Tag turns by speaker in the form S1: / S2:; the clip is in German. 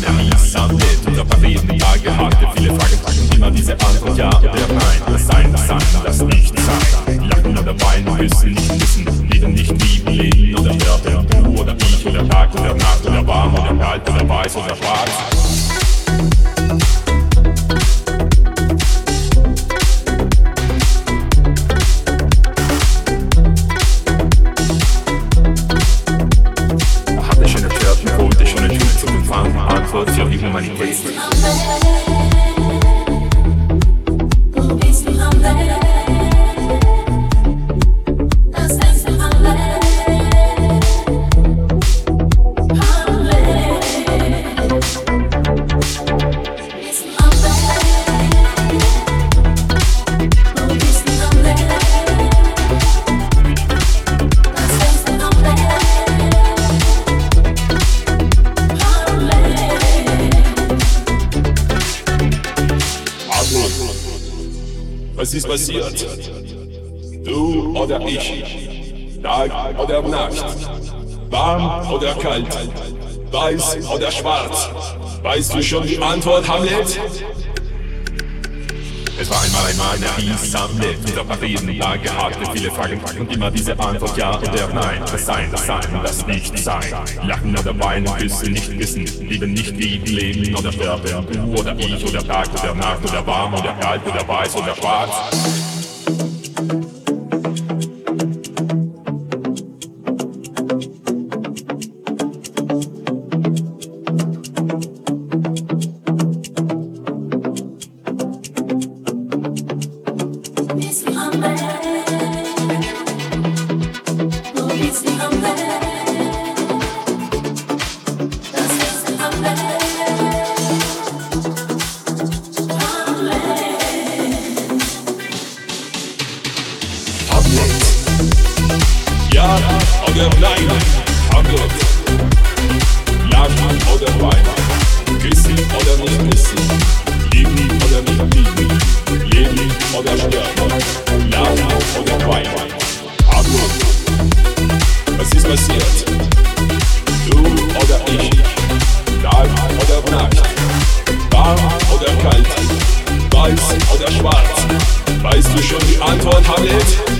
S1: der Und auf der Reden Tage hatte viele Fragen Und immer diese Antwort ja oder nein. Das Sein, das Sein, das Nicht-Sein Lachen oder weinen, wissen, nicht wissen. Lieben, nicht lieben, leben oder sterben. Du oder ich oder Tag oder Nacht Oder warm oder kalt oder weiß oder schwarz Antwort Was ist passiert? Du oder ich? Tag oder Nacht? Warm oder kalt? Weiß oder schwarz? Weißt du schon die Antwort, Hamlet? Es war einmal ein Mann, Und auf der Reden Lage hatte viele Fragen Und immer diese Antwort ja oder nein. Das Sein, das Sein, das Nicht-Sein Lachen oder weinen, wissen, nicht wissen. Lieben, nicht lieben, leben oder sterben. Du oder ich oder Tag oder Nacht Oder warm oder kalt oder weiß oder schwarz Ja oder nein? Hamlet. Lachen oder weinen? Küssen oder nicht küssen? Lieben oder nicht lieben? Leben oder sterben? Lachen oder weinen? Hamlet. Was ist passiert? Du oder ich? Tag oder Nacht? Warm oder kalt? Weiß oder schwarz? Weißt du schon die Antwort? Hamlet.